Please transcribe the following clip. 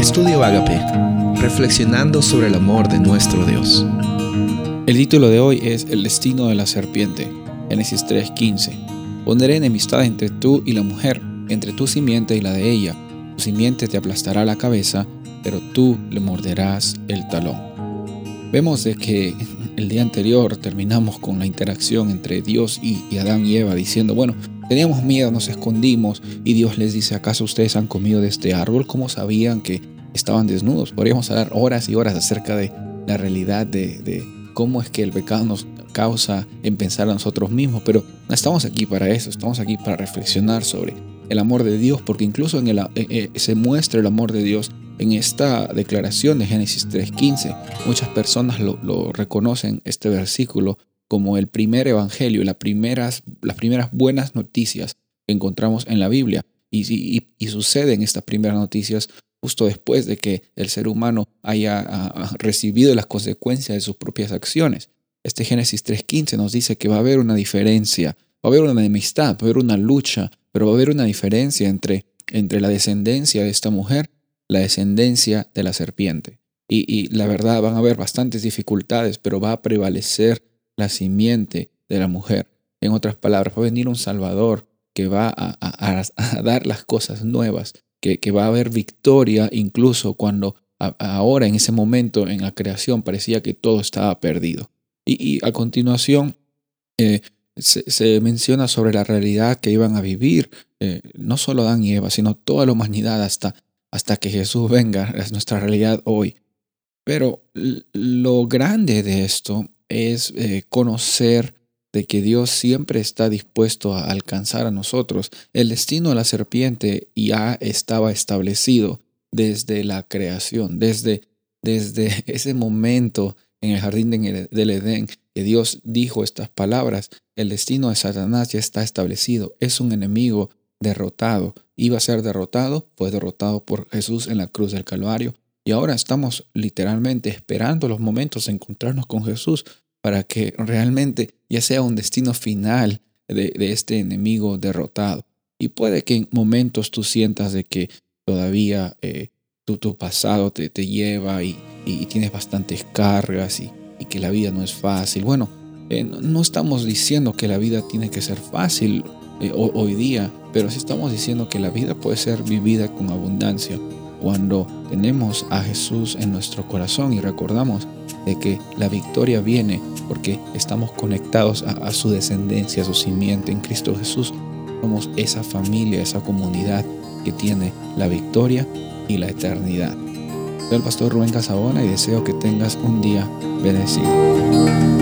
Estudio Agape, reflexionando sobre el amor de nuestro Dios. El título de hoy es El destino de la serpiente, Génesis 3:15. Pondré enemistad entre tú y la mujer, entre tu simiente y la de ella. Tu simiente te aplastará la cabeza, pero tú le morderás el talón. Vemos de que el día anterior terminamos con la interacción entre Dios y, Adán y Eva diciendo, bueno, teníamos miedo, nos escondimos y Dios les dice, ¿acaso ustedes han comido de este árbol? ¿Cómo sabían que estaban desnudos? Podríamos hablar horas y horas acerca de la realidad de, cómo es que el pecado nos causa en pensar a nosotros mismos, pero no estamos aquí para eso, estamos aquí para reflexionar sobre el amor de Dios, porque incluso en el, eh, eh, se muestra el amor de Dios en esta declaración de Génesis 3.15. Muchas personas lo, reconocen, este versículo, como el primer evangelio, las primeras, las primeras buenas noticias que encontramos en la Biblia. Y, y, y suceden estas primeras noticias justo después de que el ser humano haya recibido las consecuencias de sus propias acciones. Este Génesis 3.15 nos dice que va a haber una diferencia, va a haber una enemistad, va a haber una lucha, pero va a haber una diferencia entre, entre la descendencia de esta mujer la descendencia de la serpiente. Y, la verdad van a haber bastantes dificultades, pero va a prevalecer la simiente de la mujer. En otras palabras, va a venir un Salvador que va a, dar las cosas nuevas, que, va a haber victoria incluso cuando ahora en ese momento en la creación parecía que todo estaba perdido. Y, a continuación eh, se, menciona sobre la realidad que iban a vivir eh, no solo Adán y Eva, sino toda la humanidad hasta hasta que Jesús venga, es nuestra realidad hoy. Pero lo grande de esto es eh, conocer de que Dios siempre está dispuesto a alcanzar a nosotros. El destino de la serpiente ya estaba establecido desde la creación, desde, desde ese momento en el jardín del Edén, que Dios dijo estas palabras, el destino de Satanás ya está establecido, es un enemigo derrotado, iba a ser derrotado, fue derrotado por Jesús en la cruz del Calvario. Y ahora estamos literalmente esperando los momentos de encontrarnos con Jesús para que realmente ya sea un destino final de, este enemigo derrotado. Y puede que en momentos tú sientas de que todavía eh, tu, tu, pasado te, te lleva y, tienes bastantes cargas y, que la vida no es fácil. Bueno, eh, no estamos diciendo que la vida tiene que ser fácil eh, hoy día, pero sí estamos diciendo que la vida puede ser vivida con abundancia cuando tenemos a Jesús en nuestro corazón y recordamos de que la victoria viene porque estamos conectados a, su descendencia, a su simiente en Cristo Jesús. Somos esa familia, esa comunidad que tiene la victoria y la eternidad. Soy el pastor Rubén Casabona y deseo que tengas un día bendecido.